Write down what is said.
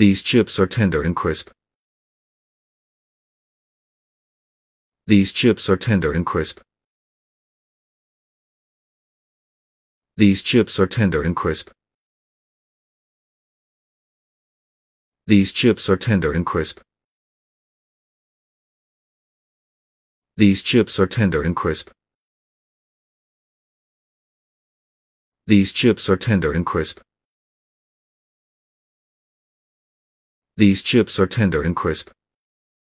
These chips are tender and crisp. These chips are tender and crisp. These chips are tender and crisp. These chips are tender and crisp. These chips are tender and crisp. These chips are tender and crisp. These chips are tender and crisp.